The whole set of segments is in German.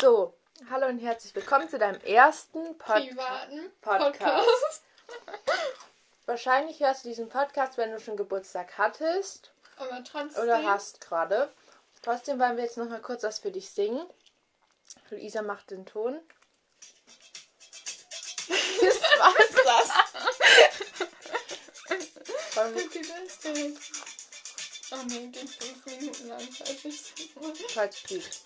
So, hallo und herzlich willkommen zu deinem ersten Pod privaten Podcast. Podcast. Wahrscheinlich hörst du diesen Podcast, wenn du schon Geburtstag hattest Aber trotzdem. oder hast gerade. Trotzdem wollen wir jetzt noch mal kurz was für dich singen. Luisa macht den Ton. Das war's das. Wollen wir-. Oh nee, geht fünf Minuten lang. falls mache. Falsch spielt.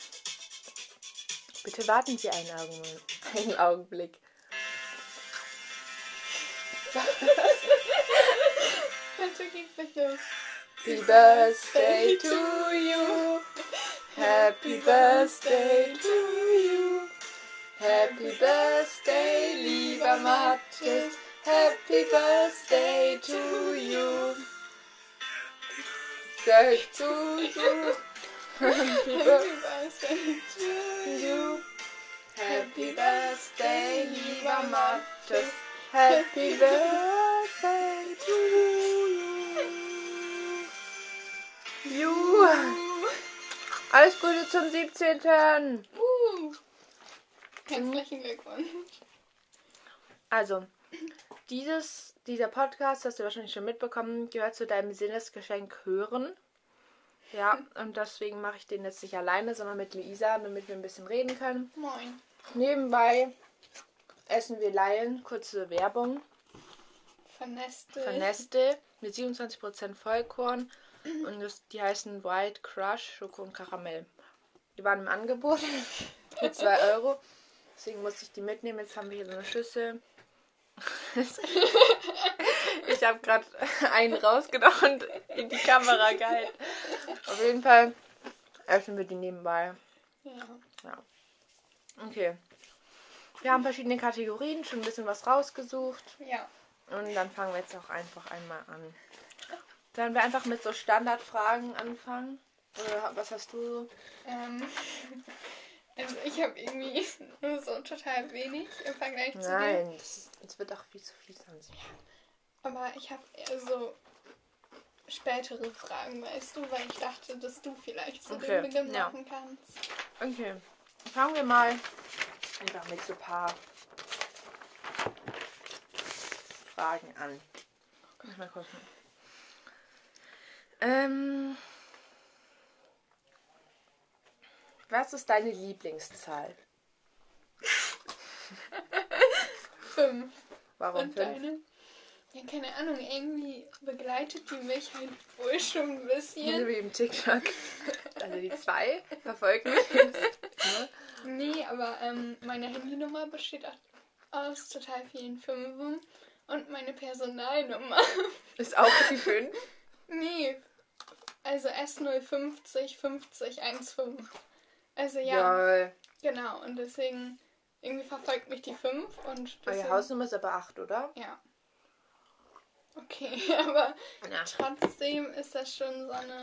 Bitte warten Sie einen, Augen einen Augenblick. Happy birthday to you. Happy birthday to you. Happy birthday, lieber Mathis. Happy birthday to you. Day to you. Happy birthday to you. Happy birthday, lieber Mathis. Happy birthday to you. You. Alles Gute zum 17. Uh. Herzlichen Glückwunsch. Also, dieses, dieser Podcast, hast du wahrscheinlich schon mitbekommen, gehört zu deinem Sinnesgeschenk Hören. Ja, und deswegen mache ich den jetzt nicht alleine, sondern mit Luisa, damit wir ein bisschen reden können. Moin. Nebenbei essen wir Laien, kurze Werbung. Verneste. von Nestle mit 27% Vollkorn und das, die heißen White Crush Schoko und Karamell. Die waren im Angebot für 2 Euro. Deswegen musste ich die mitnehmen. Jetzt haben wir hier so eine Schüssel. ich habe gerade einen rausgenommen und in die Kamera gehalten. Auf jeden Fall öffnen wir die nebenbei. Ja. Okay. Wir haben verschiedene Kategorien, schon ein bisschen was rausgesucht. Ja. Und dann fangen wir jetzt auch einfach einmal an. Sollen wir einfach mit so Standardfragen anfangen? Oder was hast du so? Ähm, also ich habe irgendwie so total wenig im Vergleich zu dir. Nein, das, das wird auch viel zu viel sein. Aber ich habe eher so spätere Fragen, weißt du, weil ich dachte, dass du vielleicht so Okay, den Beginn ja. machen kannst. Okay, fangen wir mal einfach mit so ein paar Fragen an. Muss mal gucken. Ähm, was ist deine Lieblingszahl? Fünf. Warum Und fünf? deine? Ja, keine Ahnung, irgendwie begleitet die mich halt wohl schon ein bisschen. wie im TikTok. Also die zwei verfolgen mich. Ne? Nee, aber ähm, meine Handynummer besteht aus total vielen Fünfen. Und meine Personalnummer. Ist auch die fünf. Nee. Also S050 50 15. Also ja, Ja. genau. Und deswegen irgendwie verfolgt mich die 5 und Eure deswegen, Hausnummer ist aber acht, oder? Ja. Okay, aber Ja. trotzdem ist das schon so eine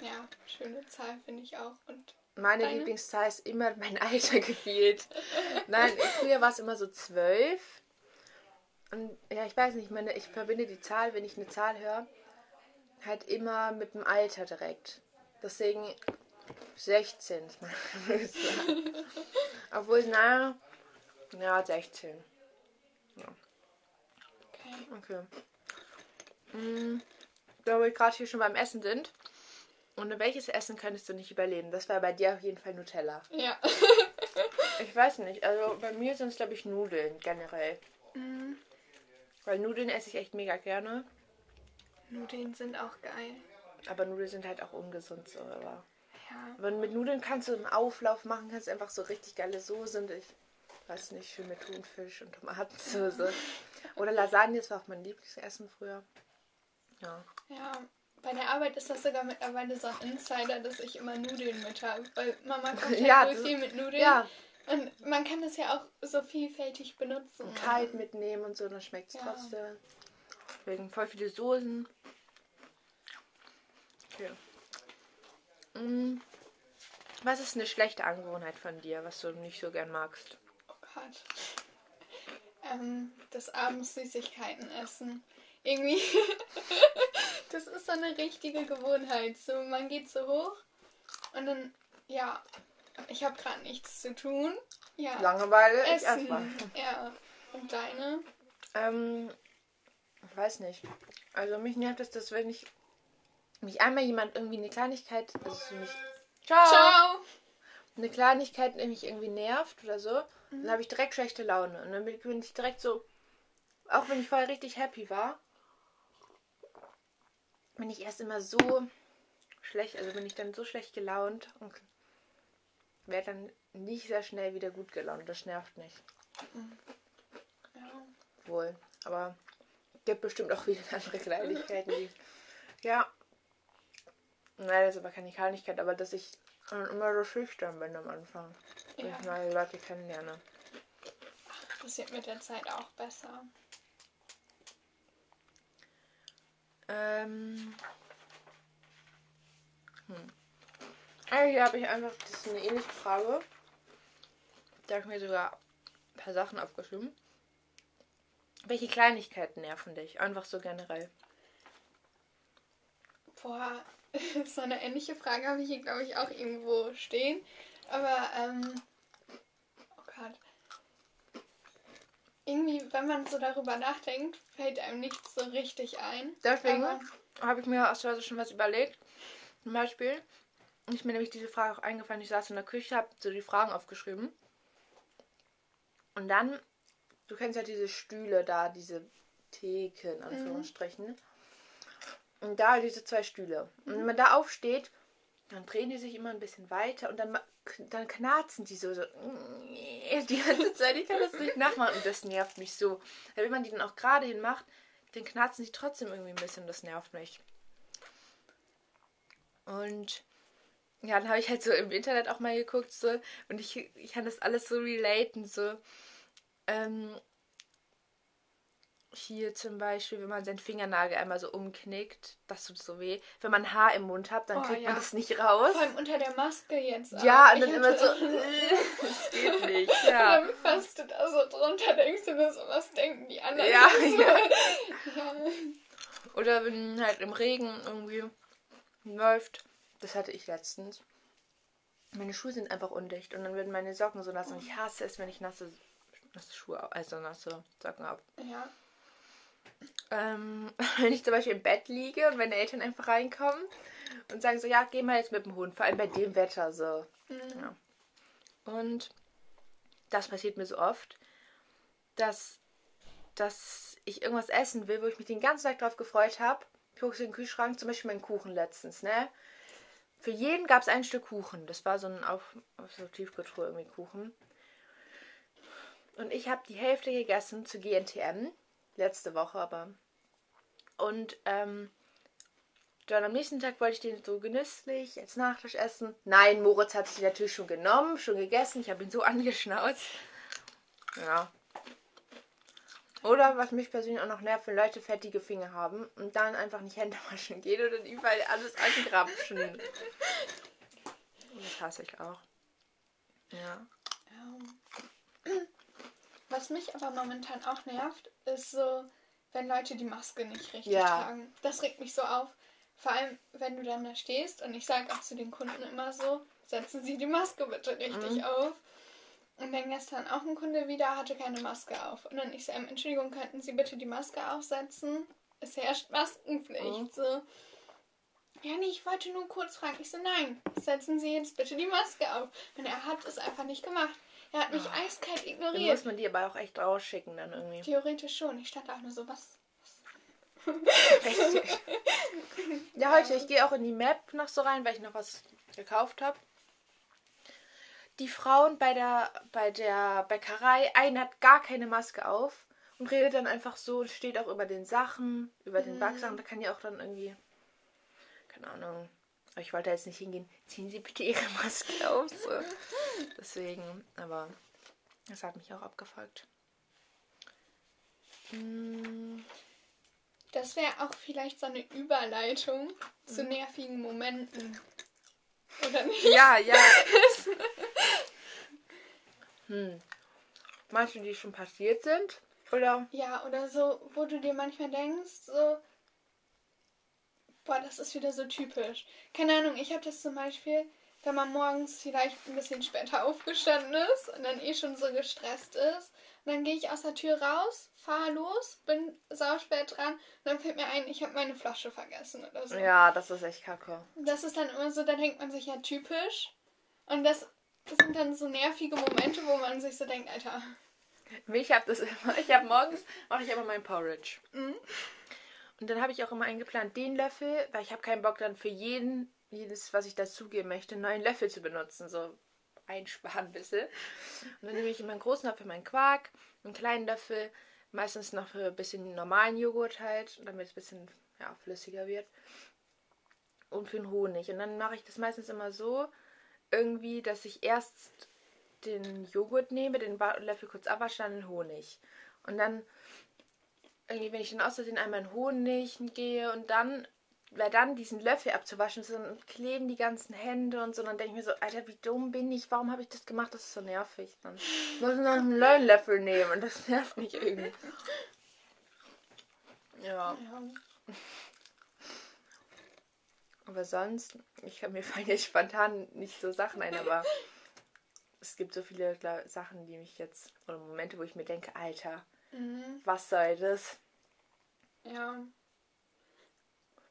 ja, schöne Zahl, finde ich auch. Und Meine Deine? Lieblingszahl ist immer mein Alter gefühlt. Nein, früher war es immer so zwölf. Und ja, ich weiß nicht, meine, ich verbinde die Zahl, wenn ich eine Zahl höre, halt immer mit dem Alter direkt. Deswegen 16 ist meine. Obwohl, na, ja, 16. okay. Mm, Da wir gerade hier schon beim Essen sind. Und welches Essen könntest du nicht überleben? Das war bei dir auf jeden Fall Nutella. Ja. Ich weiß nicht. Also bei mir sind es, glaube ich, Nudeln generell. Mm, Weil Nudeln esse ich echt mega gerne. Nudeln sind auch geil. Aber Nudeln sind halt auch ungesund so. Aber, Ja. aber mit Nudeln kannst du einen Auflauf machen, kannst einfach so richtig geile Soße und ich weiß nicht, schön mit Thunfisch und Tomatensauce. Oder Lasagne, das war auch mein Lieblingsessen früher. Ja. Ja. Bei der Arbeit ist das sogar mittlerweile so ein Insider, dass ich immer Nudeln mit habe. Weil Mama kocht halt Ja, das- viel mit Nudeln. Ja, Und man kann das ja auch so vielfältig benutzen. kalt mitnehmen und so, dann schmeckt es Ja. trotzdem. Wegen voll viele Soßen. Okay. Mm. Was ist eine schlechte Angewohnheit von dir, was du nicht so gern magst? Gott. Ähm, das abends Süßigkeiten essen. Irgendwie. das ist so eine richtige Gewohnheit. So, man geht so hoch und dann, ja, Ich habe gerade nichts zu tun. Ja. Langeweile, ich Essen. erstmal. Ja. Und deine? Ähm, ich weiß nicht. Also mich nervt es, dass wenn ich mich einmal jemand irgendwie eine Kleinigkeit, also für mich, ciao, Ciao. Eine Kleinigkeit mich irgendwie nervt oder so, dann habe ich direkt schlechte Laune. Und dann bin ich direkt so, auch wenn ich vorher richtig happy war, bin ich erst immer so schlecht, also bin ich dann so schlecht gelaunt und werde dann nicht sehr schnell wieder gut gelaunt. Das nervt mich Ja. wohl. Aber gibt bestimmt auch wieder andere Kleinigkeiten, die. Ja. Nein, das ist aber keine Kleinigkeit, aber dass ich dann immer so schüchtern bin am Anfang. Wenn Ja. ich neue Leute kennenlerne. Das wird mit der Zeit auch besser. Ähm. Hm. Ah, hier habe ich einfach, das ist eine ähnliche Frage. Da habe ich mir sogar ein paar Sachen aufgeschrieben. Welche Kleinigkeiten nerven dich? Einfach so generell. Boah, so eine ähnliche Frage habe ich hier, glaube ich, auch irgendwo stehen. Aber, ähm, oh Gott. Irgendwie, wenn man so darüber nachdenkt, fällt einem nichts so richtig ein. Deswegen habe ich mir aus Versehen schon was überlegt. Zum Beispiel ist mir nämlich diese Frage auch eingefallen. Ich saß in der Küche, habe so die Fragen aufgeschrieben. Und dann, du kennst ja diese Stühle da, diese Theke in Anführungsstrichen. Und da diese zwei Stühle. Und wenn man da aufsteht, dann drehen die sich immer ein bisschen weiter und dann, dann knarzen die so, so die ganze Zeit. Ich kann das nicht nachmachen und das nervt mich so. Wenn man die dann auch gerade hin macht, dann knarzen die trotzdem irgendwie ein bisschen. Das nervt mich. Und ja, dann habe ich halt so im Internet auch mal geguckt so und ich, ich kann das alles so relaten so. Ähm, hier zum Beispiel, wenn man seinen Fingernagel einmal so umknickt, das tut so weh. Wenn man Haar im Mund hat, dann Oh, kriegt ja. man das nicht raus. Vor allem unter der Maske jetzt. auch. Ja, und dann immer so, hatte- das geht nicht. Ja. Dann fasst du da so drunter, denkst du so, was denken die anderen? Ja, so. ja. ja. Oder wenn halt im Regen irgendwie läuft. Das hatte ich letztens. Meine Schuhe sind einfach undicht und dann werden meine Socken so nass und ich hasse es, wenn ich nasse, nasse Schuhe, also nasse Socken habe. Ja. Ähm, wenn ich zum Beispiel im Bett liege und meine Eltern einfach reinkommen und sagen so, ja, geh mal jetzt mit dem Hund, vor allem bei dem Wetter so. Mhm. Ja. Und das passiert mir so oft, dass, dass ich irgendwas essen will, wo ich mich den ganzen Tag drauf gefreut habe. Ich gucke in den Kühlschrank, zum Beispiel meinen Kuchen letztens, ne? Für jeden gab es ein Stück Kuchen. Das war so ein auf, auf so Tiefkühltruhe irgendwie Kuchen. Und ich habe die Hälfte gegessen zu GNTM. Letzte Woche aber. Und ähm, dann am nächsten Tag wollte ich den so genüsslich als Nachtisch essen. Nein, Moritz hat sich natürlich schon genommen, schon gegessen. Ich habe ihn so angeschnauzt. Ja. Oder was mich persönlich auch noch nervt, wenn Leute fettige Finger haben und dann einfach nicht Hände waschen gehen oder dann überall alles angrapschen. Das hasse ich auch. Ja. Ja. Was mich aber momentan auch nervt, ist so, wenn Leute die Maske nicht richtig Ja. tragen. Das regt mich so auf. Vor allem, wenn du dann da stehst und ich sage auch zu den Kunden immer so, setzen Sie die Maske bitte richtig Mhm. auf. Und dann gestern auch ein Kunde wieder hatte keine Maske auf. Und dann ich so, ähm, Entschuldigung, könnten Sie bitte die Maske aufsetzen? Es herrscht Maskenpflicht. Mhm. So. Ja, nee, ich wollte nur kurz fragen. Ich so, nein, setzen Sie jetzt bitte die Maske auf. Und er hat es einfach nicht gemacht. Er hat mich eiskalt Dann ignoriert. muss man die aber auch echt rausschicken dann irgendwie. Theoretisch schon. Ich stand auch nur so, was? Richtig. Ja, heute, ich gehe auch in die Map noch so rein, weil ich noch was gekauft habe. Die Frauen bei der, bei der Bäckerei, eine hat gar keine Maske auf und redet dann einfach so und steht auch über den Sachen, über den Mhm. Backsachen. Da kann die auch dann irgendwie, keine Ahnung. Aber ich wollte jetzt nicht hingehen, ziehen Sie bitte Ihre Maske auf. So. Deswegen, aber das hat mich auch abgefuckt. Hm, Das wäre auch vielleicht so eine Überleitung Mhm. zu nervigen Momenten. Oder nicht? Ja, ja. hm. Meinst du, die schon passiert sind? Oder? Ja, oder so, wo du dir manchmal denkst, so, boah, das ist wieder so typisch. Keine Ahnung, ich habe das zum Beispiel, wenn man morgens vielleicht ein bisschen später aufgestanden ist und dann eh schon so gestresst ist. Und dann gehe ich aus der Tür raus, fahre los, bin sau spät dran und dann fällt mir ein, ich habe meine Flasche vergessen oder so. Ja, das ist echt kacke. Das ist dann immer so, da denkt man sich ja typisch. Und das sind dann so nervige Momente, wo man sich so denkt, Alter. Ich habe das immer. Ich habe morgens mache ich immer mein Porridge. Mhm. Und dann habe ich auch immer eingeplant, den Löffel, weil ich habe keinen Bock dann für jeden, jedes, was ich dazugeben möchte, einen neuen Löffel zu benutzen. So einsparen ein bisschen. Und dann nehme ich immer einen großen Löffel meinen Quark, einen kleinen Löffel, meistens noch für ein bisschen normalen Joghurt halt, damit es ein bisschen ja, flüssiger wird. Und für den Honig. Und dann mache ich das meistens immer so, irgendwie, dass ich erst den Joghurt nehme, den Löffel kurz abwasche, dann den Honig. Und dann, irgendwie, wenn ich dann aus Versehen einmal in Honig gehe und dann, weil dann diesen Löffel abzuwaschen, so, dann kleben die ganzen Hände und so, dann denke ich mir so, Alter, wie dumm bin ich, warum habe ich das gemacht? Das ist so nervig. Dann muss ich noch einen neuen Löffel nehmen und das nervt mich irgendwie. Ja, Ja. aber sonst, ich mir fallen jetzt spontan nicht so Sachen ein, aber es gibt so viele Sachen, die mich jetzt, oder Momente, wo ich mir denke, Alter, Mhm. was soll das? Ja.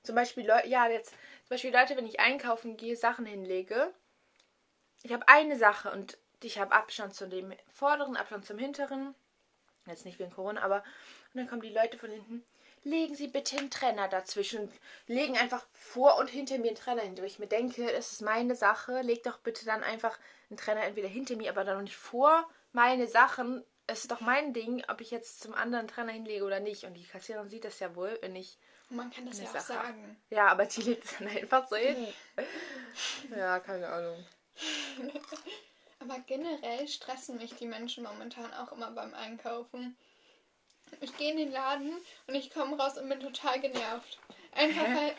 Zum Beispiel, Leu ja, jetzt, zum Beispiel Leute, wenn ich einkaufen gehe, Sachen hinlege. Ich habe eine Sache und ich habe Abstand zu dem vorderen, Abstand zum hinteren. Jetzt nicht wegen Corona, aber. Und dann kommen die Leute von hinten. Legen Sie bitte einen Trenner dazwischen. Legen einfach vor und hinter mir einen Trenner hin. Wo ich mir denke, es ist meine Sache. Leg doch bitte dann einfach einen Trenner entweder hinter mir, aber dann noch nicht vor meine Sachen. Es ist doch mein Ding, ob ich jetzt zum anderen Trenner hinlege oder nicht. Und die Kassiererin sieht das ja wohl, wenn ich Und man kann das ja auch Sache. sagen. ja, aber die legt es dann einfach so hin. Ja, keine Ahnung. Aber generell stressen mich die Menschen momentan auch immer beim Einkaufen. Ich gehe in den Laden und ich komme raus und bin total genervt. Einfach Hä? weil.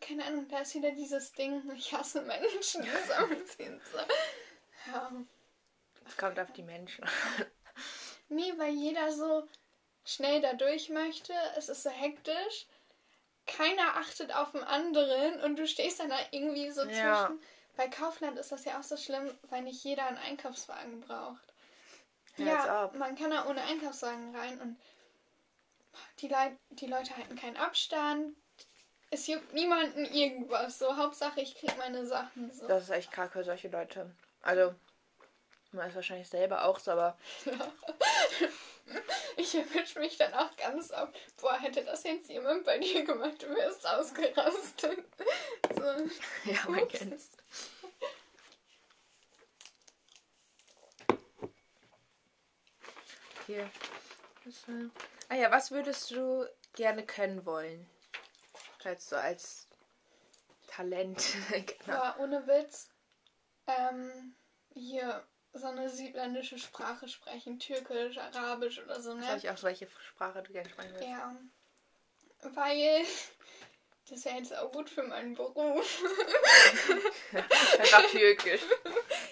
Keine Ahnung, da ist wieder dieses Ding. Ich hasse Menschen, die zusammenziehen. So. Ja. Es kommt auf die Menschen. Nee, weil jeder so schnell da durch möchte. Es ist so hektisch. Keiner achtet auf den anderen und du stehst dann da irgendwie so Ja. zwischen. Bei Kaufland ist das ja auch so schlimm, weil nicht jeder einen Einkaufswagen braucht. Ja, man kann da ohne Einkaufswagen rein und die, Lei die Leute halten keinen Abstand. Es juckt niemanden irgendwas. So, Hauptsache ich krieg meine Sachen. So. Das ist echt kacke, solche Leute. Also, man ist wahrscheinlich selber auch so, aber Ich erwische mich dann auch ganz oft. Boah, hätte das jetzt jemand bei dir gemacht, du wärst ausgerastet. So. ja, man kennt's. Hier. Ah ja, was würdest du gerne können wollen? Falls du als Talent. genau. Aber ohne Witz, ähm, hier so eine südländische Sprache sprechen, Türkisch, Arabisch oder so, Sag ne? ich auch, welche Sprache du gerne sprechen willst. Ja. Weil das wäre jetzt auch gut für meinen Beruf. Einfach türkisch.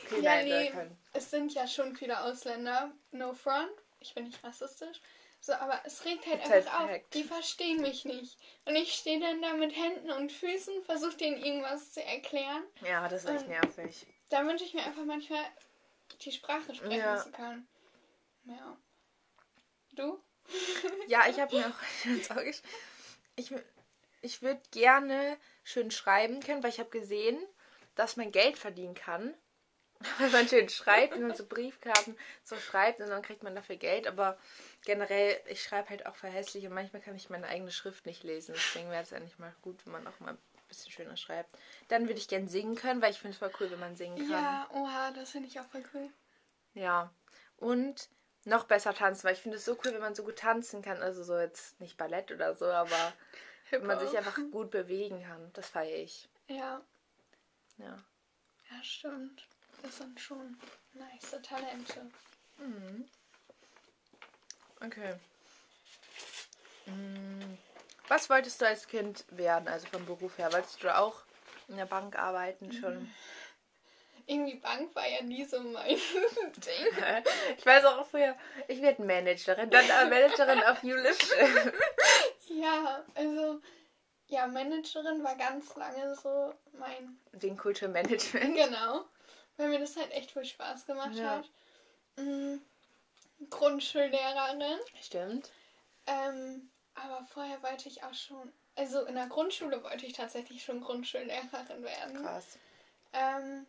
Okay, Ja, nein, nee. Es sind ja schon viele Ausländer, no front. Ich bin nicht rassistisch. So, aber es regt halt Ist einfach halt auf. Fact. Die verstehen mich nicht. Und ich stehe dann da mit Händen und Füßen, versuche denen irgendwas zu erklären. Ja, das ist echt Ähm, nervig. Da wünsche ich mir einfach manchmal, die Sprache sprechen Ja. zu können. Ja. Du? Ja, ich habe mir auch ins Auge gesch- Ich, ich würde gerne schön schreiben können, weil ich habe gesehen, dass man Geld verdienen kann. Wenn man schön schreibt, wenn man so Briefkarten so schreibt und dann kriegt man dafür Geld. Aber generell, ich schreibe halt auch verhässlich und manchmal kann ich meine eigene Schrift nicht lesen. Deswegen wäre es eigentlich mal gut, wenn man auch mal bisschen schöner schreibt. Dann würde ich gern singen können, weil ich finde es voll cool, wenn man singen kann. Ja, oha, das finde ich auch voll cool. Ja. Und noch besser tanzen, weil ich finde es so cool, wenn man so gut tanzen kann. Also so jetzt nicht Ballett oder so, aber wenn man sich einfach gut bewegen kann. Das feiere ich. Ja, Ja. ja, stimmt. Das sind schon nice Talente. Okay. Mm. Was wolltest du als Kind werden, also vom Beruf her? Wolltest du auch in der Bank arbeiten schon? Irgendwie Bank war ja nie so mein Ding. Ich weiß auch früher, ich werde Managerin, dann Managerin auf Julisch. Ja, also, Ja, Managerin war ganz lange so mein. Wegen Kulturmanagement. Genau. Weil mir das halt echt viel Spaß gemacht Ja. hat. Mhm. Grundschullehrerin. Stimmt. Ähm, aber vorher wollte ich auch schon. Also in der Grundschule wollte ich tatsächlich schon Grundschullehrerin werden. Krass. Ähm,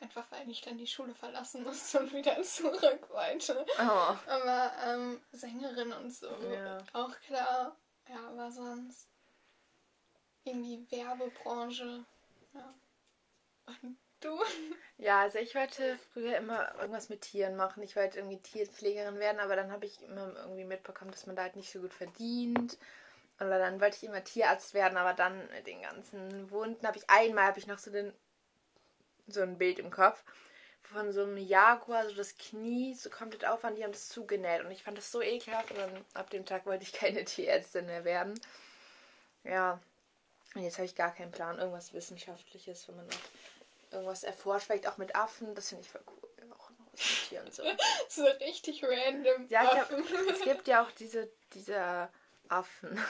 einfach weil ich dann die Schule verlassen musste und wieder zurück wollte. Oh. Aber ähm, Sängerin und so. Ja. Auch klar. Ja, aber sonst irgendwie Werbebranche. Ja. Und du? Ja, also ich wollte früher immer irgendwas mit Tieren machen. Ich wollte irgendwie Tierpflegerin werden, aber dann habe ich immer irgendwie mitbekommen, dass man da halt nicht so gut verdient. Oder dann wollte ich immer Tierarzt werden, aber dann mit den ganzen Wunden habe ich einmal habe ich noch so den so ein Bild im Kopf von so einem Jaguar, so das Knie so komplett auf an, die haben das zugenäht und ich fand das so ekelhaft und dann ab dem Tag wollte ich keine Tierärztin mehr werden. Ja. Und jetzt habe ich gar keinen Plan, irgendwas Wissenschaftliches, wenn man auch irgendwas erforscht, vielleicht auch mit Affen, das finde ich voll cool. Auch noch was mit Tieren so. So richtig random. Ja, ich hab, es gibt ja auch diese, diese Affen.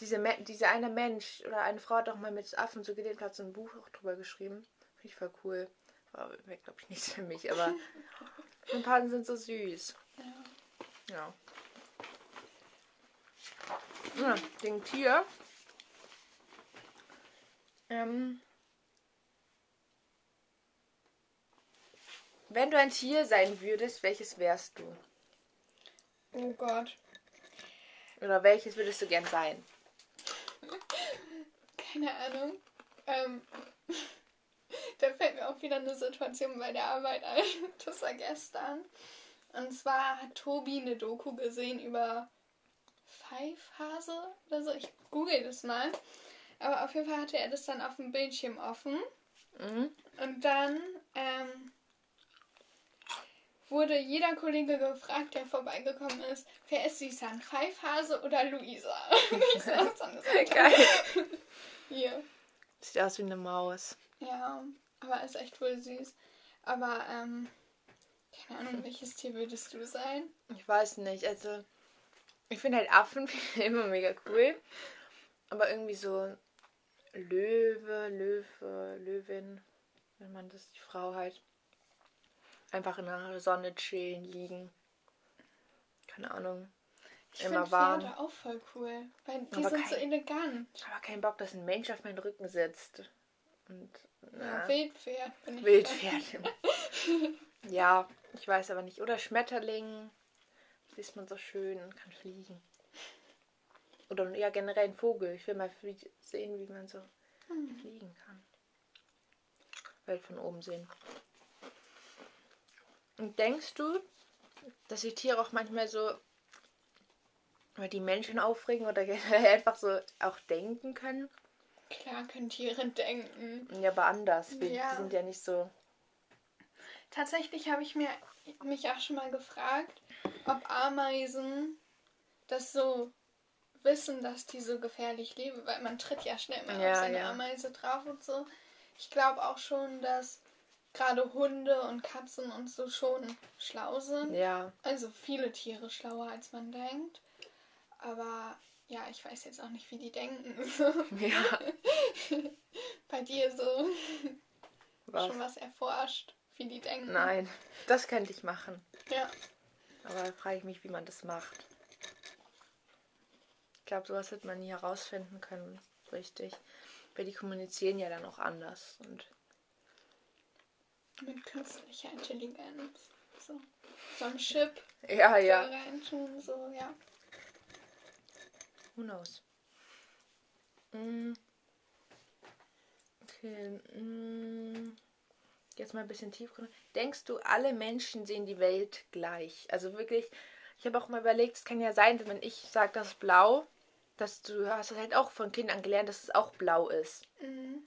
Diese, diese eine Mensch oder eine Frau hat auch mal mit Affen so gelebt, hat so ein Buch auch drüber geschrieben. Finde ich voll cool. War, glaube ich, nichts für mich, aber paar sind so süß. Ja. Ja. Ja, den Tier. Ähm, wenn du ein Tier sein würdest, welches wärst du? Oh Gott. Oder welches würdest du gern sein? Keine Ahnung. Ähm, da fällt mir auch wieder eine Situation bei der Arbeit ein. Das war gestern. Und zwar hat Tobi eine Doku gesehen über Pfeifhase oder so. Ich google das mal. Aber auf jeden Fall hatte er das dann auf dem Bildschirm offen. Mhm. Und dann ähm, wurde jeder Kollege gefragt, der vorbeigekommen ist, wer ist ein Pfeifhase oder Luisa? ich saß Seite. Geil. Hier. Sieht aus wie eine Maus. Ja, aber ist echt wohl süß. Aber, ähm, keine Ahnung, welches Tier würdest du sein? Ich weiß nicht, also ich finde halt Affen immer mega cool. Aber irgendwie so Löwe, Löwe, Löwin, wenn man das, die Frau halt einfach in der Sonne chillen, liegen. Keine Ahnung. Ich Immer finde warm. Pferde auch voll cool, weil die Aber sind so kein- elegant. Aber kein Bock, dass ein Mensch auf meinen Rücken sitzt. Und Ja, na, Wildpferd bin ich. Wildpferd. ja, ich weiß aber nicht. Oder Schmetterling. Liest man so schön und kann fliegen. Oder ja, generell ein Vogel. Ich will mal sehen, wie man so Hm. fliegen kann. Welt von oben sehen. Und denkst du, dass die Tiere auch manchmal so über die Menschen aufregen oder einfach so auch denken können? Klar können Tiere denken. Ja, aber anders. Wir, Ja. Die sind ja nicht so. Tatsächlich habe ich mir mich auch schon mal gefragt, ob Ameisen das so wissen, dass die so gefährlich leben, weil man tritt ja schnell mal Ja, auf seine ja. Ameise drauf und so. Ich glaube auch schon, dass gerade Hunde und Katzen und so schon schlau sind. Ja. Also viele Tiere schlauer als man denkt. Aber ja, ich weiß jetzt auch nicht, wie die denken. Ja. Bei dir so Was? schon was erforscht, wie die denken. Nein, das könnte ich machen. Ja. Aber da frage ich mich, wie man das macht. Ich glaube, sowas wird man nie herausfinden können, richtig. Weil die kommunizieren ja dann auch anders. Und Mit künstlicher Intelligenz. So, so ein Chip ja, ja. reintun, so, ja. Who knows? Mm. Okay. Mm. Jetzt mal ein bisschen tiefgründig. Denkst du, alle Menschen sehen die Welt gleich? Also wirklich, ich habe auch mal überlegt, es kann ja sein, wenn ich sage, das ist blau, dass du hast das halt auch von Kind an gelernt, dass es auch blau ist. Mhm.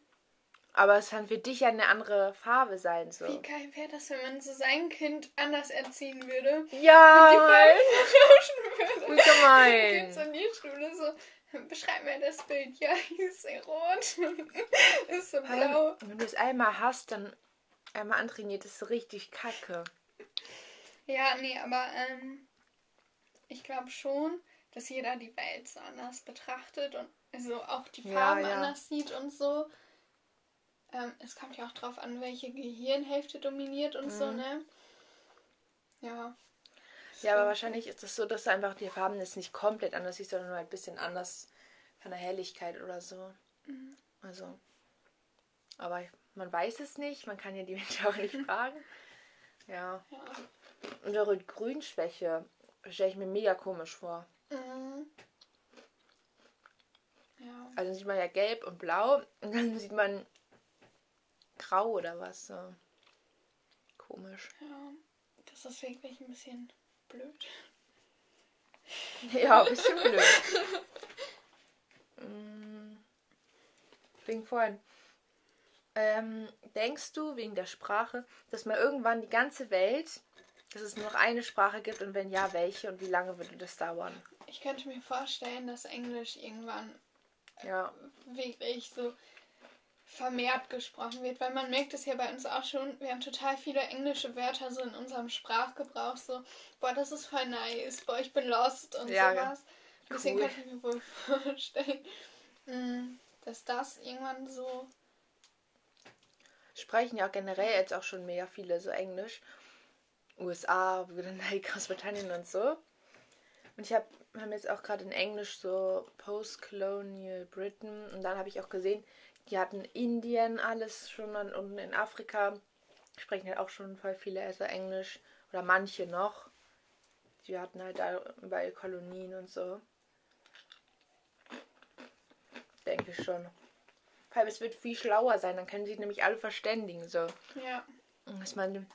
Aber es kann für dich ja eine andere Farbe sein. So. Wie geil wäre das, wenn man so sein Kind anders erziehen würde? Ja, Die Farben tauschen würde. wie gemein. Geht's in die Schule so, beschreib mir das Bild. Ja, hier ist rot. ist so blau. Wenn du es einmal hast, dann einmal antrainiert, ist es richtig kacke. Ja, nee, aber ähm, ich glaube schon, dass jeder die Welt so anders betrachtet und also auch die Ja, Farben ja. anders sieht und so. Ähm, es kommt ja auch drauf an, welche Gehirnhälfte dominiert und so, Mhm. ne? Ja. Ja, aber wahrscheinlich ist es so, dass einfach die Farben jetzt nicht komplett anders siehst, sondern nur ein bisschen anders von der Helligkeit oder so. Mhm. Also. Aber man weiß es nicht, man kann ja die Menschen auch nicht fragen. Ja. Ja. Unsere Grünschwäche stelle ich mir mega komisch vor. Mhm. Ja. Also sieht man ja gelb und blau und dann sieht man grau oder was. So. Komisch. ja. Das ist wirklich ein bisschen blöd. Ja, ein bisschen blöd. Mm. Wegen vorhin. Ähm, denkst du, wegen der Sprache, dass mal irgendwann die ganze Welt, dass es nur noch eine Sprache gibt und wenn ja, welche und wie lange würde das dauern? Ich könnte mir vorstellen, dass Englisch irgendwann Ja, wirklich so vermehrt gesprochen wird, weil man merkt es ja bei uns auch schon, wir haben total viele englische Wörter so in unserem Sprachgebrauch, so, boah, das ist voll nice, boah, ich bin lost und Ja, sowas. Deswegen cool. kann ich mir wohl vorstellen, mm, dass das irgendwann so, sprechen ja generell jetzt auch schon mega viele so Englisch. USA, Großbritannien und so. Und ich habe hab jetzt auch gerade in Englisch so Post-Colonial Britain und dann habe ich auch gesehen, die hatten Indien alles schon und unten in Afrika sprechen halt auch schon voll viele also Englisch oder manche noch. Die hatten halt da überall Kolonien und so. Denke ich schon. Vor allem, es wird viel schlauer sein, dann können sich nämlich alle verständigen. So. ja, Und Dass man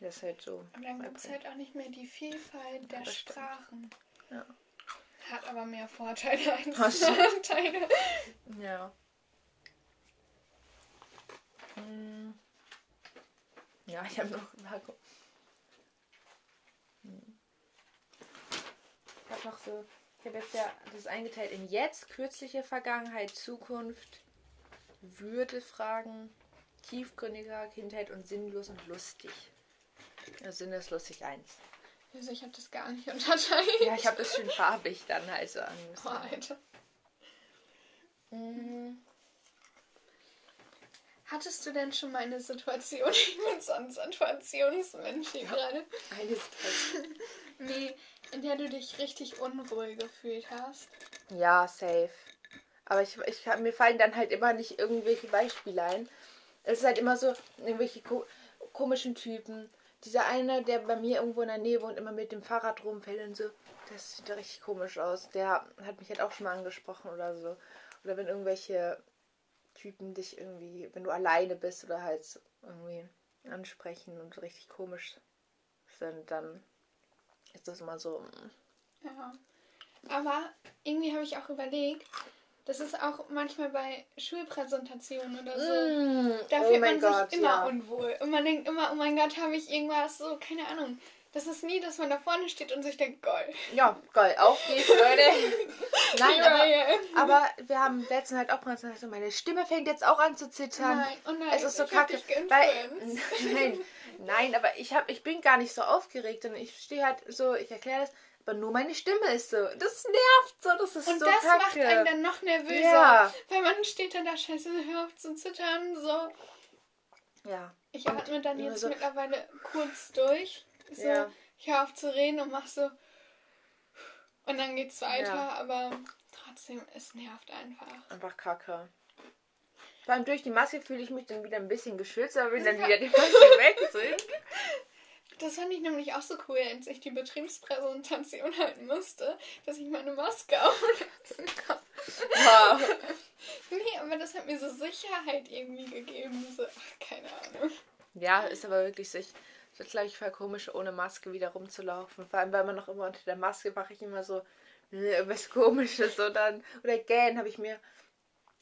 das halt so. und dann gibt es halt auch nicht mehr die Vielfalt der Das stimmt. Sprachen. Ja. Hat aber mehr Vorteile als. Nachteile. Ja. Hm. Ja, ich habe noch. Marco. Hm. Ich habe noch so. Ich habe jetzt ja das eingeteilt in jetzt, kürzliche Vergangenheit, Zukunft, Würde Fragen, tiefgründiger Kindheit und sinnlos und lustig. Ja, sinnlos lustig eins. Also ich habe das gar nicht unterteilt. Ja, ich habe das schön farbig dann halt so angemessen. Boah, Alter. Mhm. Hattest du denn schon mal eine Situation, ich bin so ein Situationsmensch hier gerade, Eine Situation. nee, in der du dich richtig unwohl gefühlt hast? Ja, safe. Aber ich, ich, mir fallen dann halt immer nicht irgendwelche Beispiele ein. Es ist halt immer so irgendwelche ko komischen Typen. Dieser eine, der bei mir irgendwo in der Nähe wohnt, immer mit dem Fahrrad rumfällt und so. Das sieht doch richtig komisch aus. Der hat mich halt auch schon mal angesprochen oder so. Oder wenn irgendwelche Typen dich irgendwie, wenn du alleine bist oder halt so irgendwie ansprechen und richtig komisch sind, dann ist das immer so. mm. Ja. Aber irgendwie habe ich auch überlegt, das ist auch manchmal bei Schulpräsentationen oder so. Mm, Da oh fühlt mein man Gott, sich immer ja. unwohl. Und man denkt immer, oh mein Gott, habe ich irgendwas so, keine Ahnung. Das ist nie, dass man da vorne steht und sich denkt, geil. Ja, geil, auf geht's, Leute. Nein, aber, aber wir haben letztens halt auch mal gesagt, so, meine Stimme fängt jetzt auch an zu zittern. Nein, oh nein, es ist so kacke. Weil, nein, nein, aber ich, hab, ich bin gar nicht so aufgeregt und ich stehe halt so, ich erkläre das, aber nur meine Stimme ist so. Das nervt so, das ist Und so das kacke. macht einen dann noch nervöser. Ja. Weil man steht dann da, scheiße, hör auf zu zittern, so. ja. Ich Und atme dann jetzt so- mittlerweile kurz durch. So, Ja. ich höre auf zu reden und mach so. Und dann geht's weiter, Ja. aber trotzdem, es nervt einfach. Einfach kacke. Vor allem durch die Maske fühle ich mich dann wieder ein bisschen geschützt, aber wenn dann wieder die Maske weg sind. Das fand ich nämlich auch so cool, als ich die Betriebspräsentation halten musste, dass ich meine Maske auflassen kann. Wow. Nee, aber das hat mir so Sicherheit irgendwie gegeben. So, ach, keine Ahnung. Ja, ist aber wirklich so. Ich, es glaube ich, voll komisch, ohne Maske wieder rumzulaufen. Vor allem, weil man noch immer unter der Maske mache ich immer so äh, irgendwas Komisches. Dann, oder gähnen habe ich mir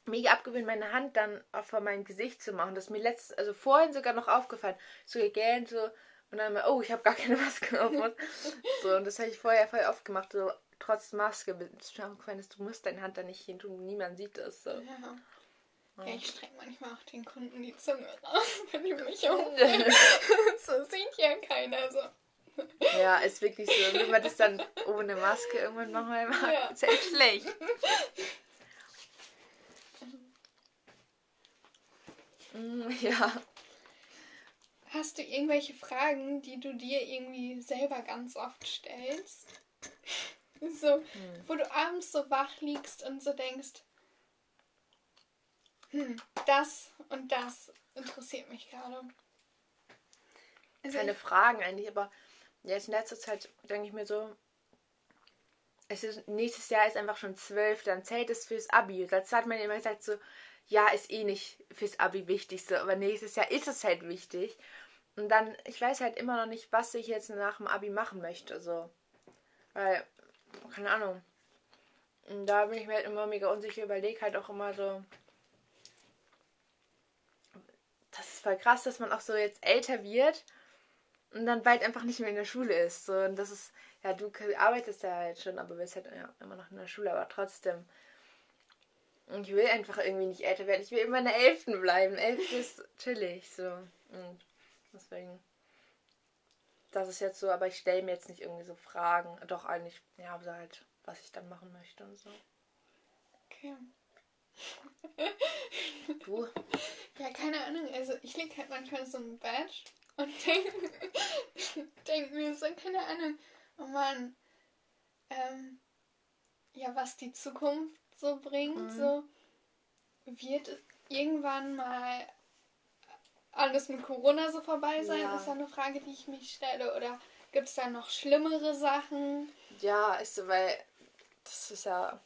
mega abgewöhnt, meine Hand dann auch vor mein Gesicht zu machen. Das ist mir letztes, also vorhin sogar noch aufgefallen. So gegähnt, so. Und dann mal, oh, ich habe gar keine Maske auf. Und so, und das habe ich vorher voll oft gemacht. So, trotz Maske. Ist mir aufgefallen, du musst deine Hand da nicht hin tun. Niemand sieht das. So. Ja. Ja. Ich strecke manchmal auch den Kunden die Zunge raus, wenn die mich umdrehen. so sieht ja keiner so. Ja, ist wirklich so. Wenn man das dann ohne Maske irgendwann nochmal macht, ja. ist echt schlecht. Mm, ja. Hast du irgendwelche Fragen, die du dir irgendwie selber ganz oft stellst? So, hm. wo du abends so wach liegst und so denkst, hm, das und das interessiert mich gerade. Also Keine Fragen eigentlich, aber jetzt in letzter Zeit denke ich mir so, es ist, nächstes Jahr ist einfach schon zwölf, dann zählt es fürs Abi. Dazu hat man immer gesagt so, ja, ist eh nicht fürs Abi wichtig, so, aber nächstes Jahr ist es halt wichtig. Und dann, ich weiß halt immer noch nicht, was ich jetzt nach dem Abi machen möchte, so. Weil, keine Ahnung. Und da bin ich mir halt immer mega unsicher, überlege halt auch immer so. Das ist voll krass, dass man auch so jetzt älter wird und dann bald einfach nicht mehr in der Schule ist. So, und das ist, ja, du arbeitest ja halt schon, aber bist halt ja, immer noch in der Schule, aber trotzdem. Und ich will einfach irgendwie nicht älter werden. Ich will immer in der Elften bleiben. Elften ist chillig, so. Und deswegen. Das ist jetzt so, aber ich stelle mir jetzt nicht irgendwie so Fragen. Doch eigentlich, ja, aber halt, was ich dann machen möchte und so. Okay. Du? Ja, keine Ahnung. Also ich liege halt manchmal so im Bett und denke denk mir so, keine Ahnung, oh Mann, ähm, ja, was die Zukunft so bringt, mhm. so wird irgendwann mal alles mit Corona so vorbei sein, ja. ist ja eine Frage, die ich mich stelle. Oder gibt es da noch schlimmere Sachen? Ja, ist so, weil das ist ja.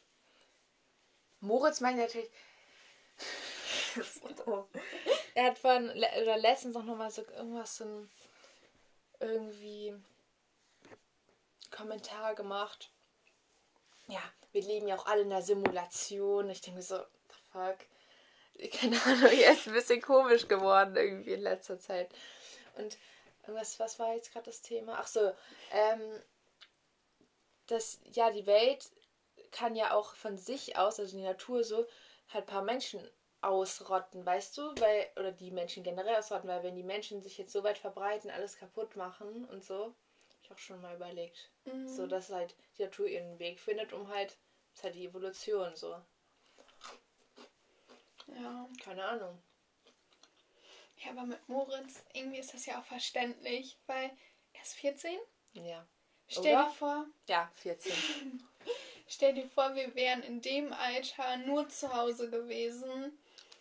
Moritz meint natürlich. Er hat von oder letztens noch mal so irgendwas so irgendwie Kommentar gemacht. Ja, wir leben ja auch alle in der Simulation. Ich denke so, the fuck keine Ahnung, er ist ein bisschen komisch geworden irgendwie in letzter Zeit. Und was, was war jetzt gerade das Thema? Ach so, ähm, dass ja die Welt kann ja auch von sich aus, also die Natur so, halt ein paar Menschen ausrotten, weißt du? Weil, oder die Menschen generell ausrotten, weil wenn die Menschen sich jetzt so weit verbreiten, alles kaputt machen und so, ich auch schon mal überlegt. Mhm. So, dass halt die Natur ihren Weg findet, um halt, das ist halt die Evolution so. Ja. Keine Ahnung. Ja, aber mit Moritz, irgendwie ist das ja auch verständlich, weil er ist 14. Ja. Stell Oder? dir vor. Ja, 14. Stell dir vor, wir wären in dem Alter nur zu Hause gewesen.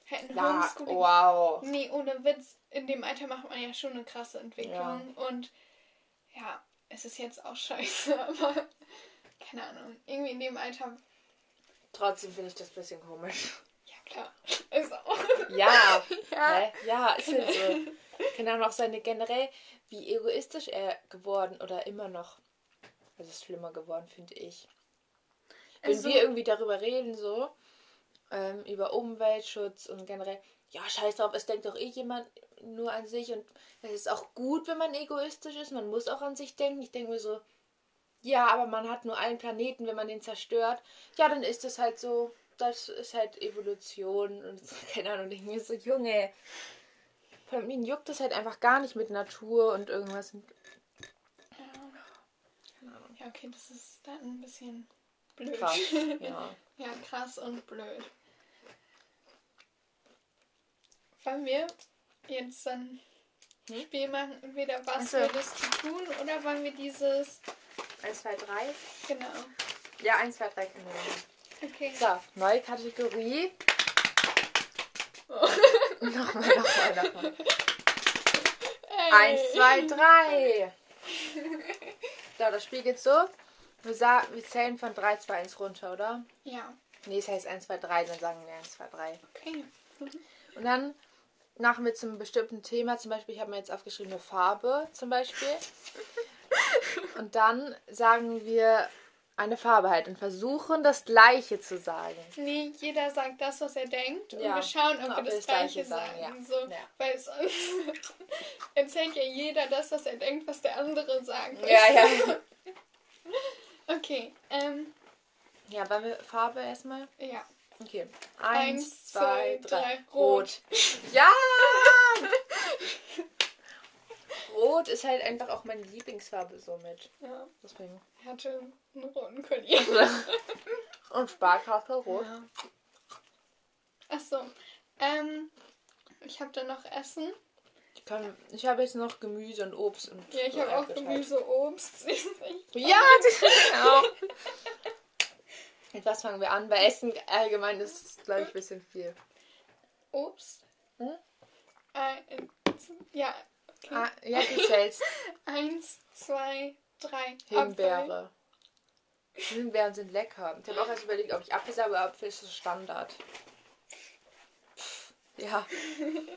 Hätten ja, Homeschooling. Wow. Nee, ohne Witz. In dem Alter macht man ja schon eine krasse Entwicklung. Ja. Und ja, es ist jetzt auch scheiße, aber keine Ahnung. Irgendwie in dem Alter. Trotzdem finde ich das ein bisschen komisch. Klar. Ist auch. Ja. ja. Ja, ist ja so. Keine Ahnung, auch seine generell, wie egoistisch er geworden oder immer noch. Also ist schlimmer geworden, finde ich. Wenn also, wir irgendwie darüber reden, so, ähm, über Umweltschutz und generell, ja, scheiß drauf, es denkt doch eh jemand nur an sich und es ist auch gut, wenn man egoistisch ist, man muss auch an sich denken. Ich denke mir so, ja, aber man hat nur einen Planeten, wenn man den zerstört, ja, dann ist es halt so, das ist halt Evolution und keine Ahnung, ich mir so, Junge. Von mir juckt das halt einfach gar nicht mit Natur und irgendwas. Ja. Ja, okay, das ist dann ein bisschen blöd. Krass, ja. ja, krass und blöd. Wollen wir jetzt dann hm? Spiel machen, entweder was also. würdest du tun oder wollen wir dieses 1, 2, 3? Genau. Ja, 1, 2, 3 können wir machen. Okay. So, neue Kategorie. Oh. nochmal, nochmal, nochmal. Eins, zwei, drei. So, das Spiel geht so. Wir, wir zählen von 3, 2, 1 runter, oder? Ja. Nee, es heißt 1, 2, 3, dann sagen wir 1, 2, 3. Okay. Und dann machen wir zum bestimmten Thema, zum Beispiel, ich habe mir jetzt aufgeschrieben eine Farbe, zum Beispiel. Und dann sagen wir eine Farbe halt und versuchen das Gleiche zu sagen. Nee, jeder sagt das, was er denkt und ja. wir schauen, ob, ob wir das, Gleiche, Gleiche sagen. sagen. So, ja. Weil sonst erzählt ja jeder das, was er denkt, was der andere sagt. Ja, ja. okay, ähm. Ja, wollen wir Farbe erstmal? Ja. Okay. Eins, Eins zwei, zwei, drei. Rot. Rot. Ja! Rot ist halt einfach auch meine Lieblingsfarbe somit. Ja. Deswegen. Er hatte einen roten Collier. Und Sparkasse rot. Ja. Achso. Ähm, Ich habe dann noch Essen. Ich, kann, ich habe jetzt noch Gemüse und Obst. Und Ja, ich so habe auch. Gemüse, Obst. Ja, das genau. Mit was fangen wir an? Bei Essen allgemein ist es, glaube ich, ein bisschen viel. Obst. Hm? Eins, ja, okay. Ah, ja, du zählst. Eins, zwei, drei. Apfel. Himbeere. Himbeeren sind lecker. Ich habe auch erst überlegt, ob ich Apfel sage, aber Apfel ist so Standard. Ja.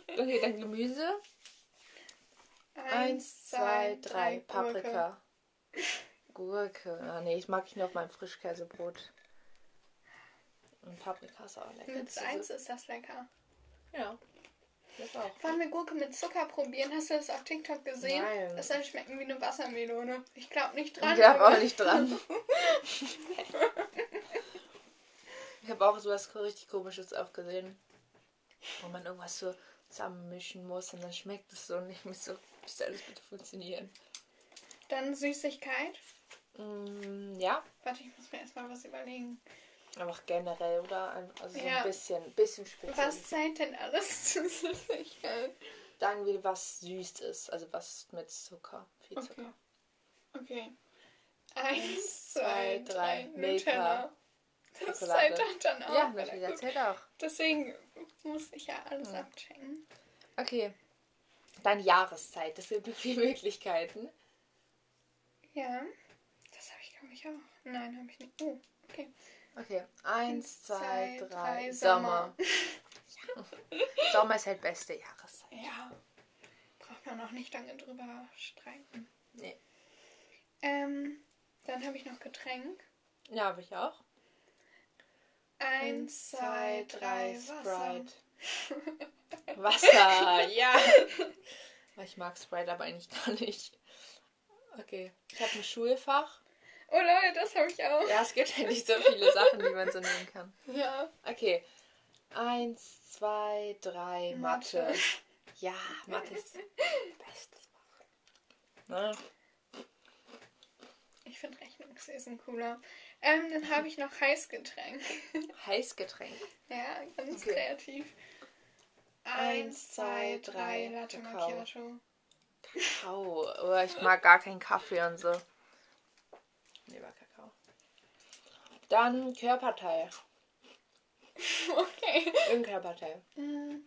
Okay, dann Gemüse. Eins, zwei, drei. Paprika. Gurke. Ah, nee, ich mag ich nur auf meinem Frischkäsebrot. Und Paprika ist auch lecker. Mit eins ist das lecker. Ja. Das auch. Wollen wir Gurke mit Zucker probieren? Hast du das auf TikTok gesehen? Nein. Das soll schmecken wie eine Wassermelone. Ich glaube nicht Ich dran. glaube aber- auch nicht dran. ich habe auch sowas richtig komisches auch gesehen. Wo man irgendwas so zusammenmischen muss und dann schmeckt es so nicht mehr so. Wie soll das bitte funktionieren? Dann Süßigkeit. Mm, ja, Warte, ich muss mir erstmal was überlegen. auch generell, oder? Ein- Also so Ja. ein bisschen, bisschen speziell. Was zählt denn alles zu Süßigkeit? Sagen wir, was süß ist. Also was mit Zucker. Viel Okay. Zucker. Okay. Eins, zwei, drei. Milka. Das Schokolade. zählt dann auch. Ja, natürlich, das zählt auch. Deswegen muss ich ja alles Ja. abchecken. Okay. Dann Jahreszeit. Das gibt viele Möglichkeiten. Ja. Das habe ich, glaube ich, auch. Nein, habe ich nicht. Oh, okay. Okay, eins, zwei, Zwei, drei. drei, Sommer. Sommer ist halt beste Jahreszeit. Ja. Braucht man auch nicht lange drüber streiten. Nee. Ähm, dann habe ich noch Getränk. Ja, habe ich auch. Eins, zwei, drei. Sprite. Wasser, ja. Ich mag Sprite aber eigentlich gar nicht. Okay, ich habe ein Schulfach. Oh Leute, das habe ich auch. Ja, es gibt ja nicht so viele Sachen, die man so nehmen kann. Ja. Okay, eins, zwei, drei, Mathe. Mathe. Ja, Mathe ist bestes Fach. Ne? Ich finde Rechnungswesen cooler. Ähm, dann habe ich noch Heißgetränk. Heißgetränk. ja, ganz Okay. kreativ. Eins, zwei, drei, Latte Kakao. Macchiato. Kakao. Oh, ich mag gar keinen Kaffee und so. Lieber Kakao. Dann Körperteil. Okay. Irgendein Körperteil. Mm.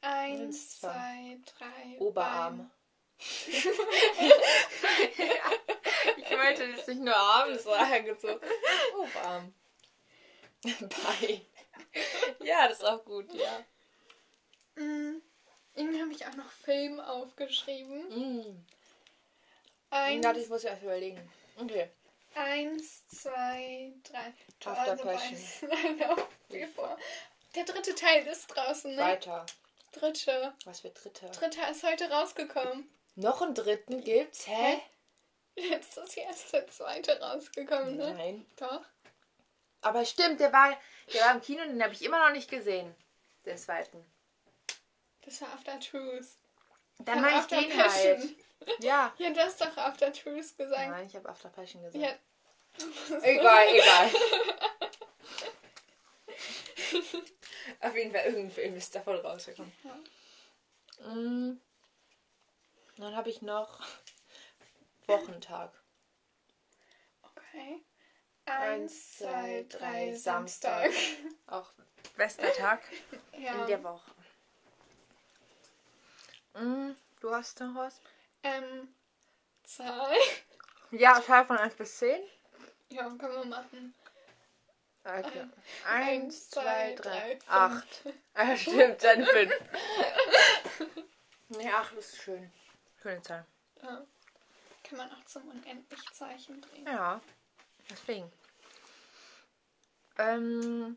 Eins, Eins, zwei. zwei, drei. Oberarm. ich wollte jetzt nicht nur Arm sagen, so Oberarm. Bein. Ja, das ist auch gut, ja. Mm. Irgendwie habe ich auch noch Film aufgeschrieben. Eins, Warte, ich muss erst überlegen. Okay. eins zwei, drei. After Also Passion. weiß- Nein, auf vor. Der dritte Teil ist draußen, ne? Weiter. Dritte. Was für dritter? Dritter ist heute rausgekommen. Noch einen dritten gibt's? Hä? Jahr ist der zweite rausgekommen, ne? Nein. Doch. Aber stimmt, der war, der war im Kino, den habe ich immer noch nicht gesehen. Den zweiten. Das war After Truth. Dann meine ich After den Passion. halt. Ja. Ja, du hast doch After Truth gesagt. Nein, ich habe After Passion gesagt. Ja. Egal, egal. Auf jeden Fall, irgendein Film ist davon rausgekommen. Ja. Mm. Dann habe ich noch Wochentag. Okay. Eins, zwei, drei, Samstag. Auch bester Tag Ja. in der Woche. Mm, du hast noch was? Ähm, Zahl. Ja, Zahl von 1 bis 10. Ja, können wir machen. Okay. Ein- 1, 2, 3, fünf. 8. Ah, stimmt, dann 5. Nee, 8 ist schön. Schöne Zahl. Ja. Kann man auch zum Unendlich-Zeichen drehen. Ja, deswegen. Ähm,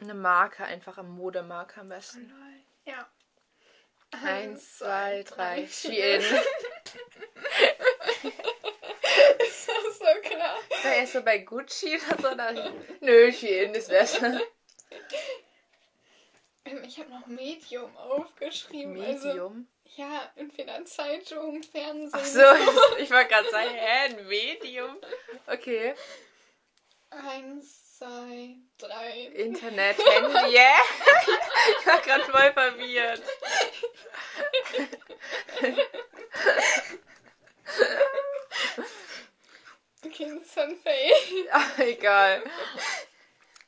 eine Marke, einfach am Modemarke am besten. Ja. Eins, zwei, drei, Shein. Ist das so klar? War erst so bei Gucci oder so? Dann, nö, Shein ist besser. Ähm, Ich habe noch Medium aufgeschrieben. Also, Medium. ja, entweder Zeitung, Fernsehen. Ach so, ich wollte gerade sagen, hä, ein Medium? Okay. Eins, zwei, drei. Internet, Handy, yeah. ich war gerade voll verwirrt. Okay, das ist ein Fail. Ach, egal.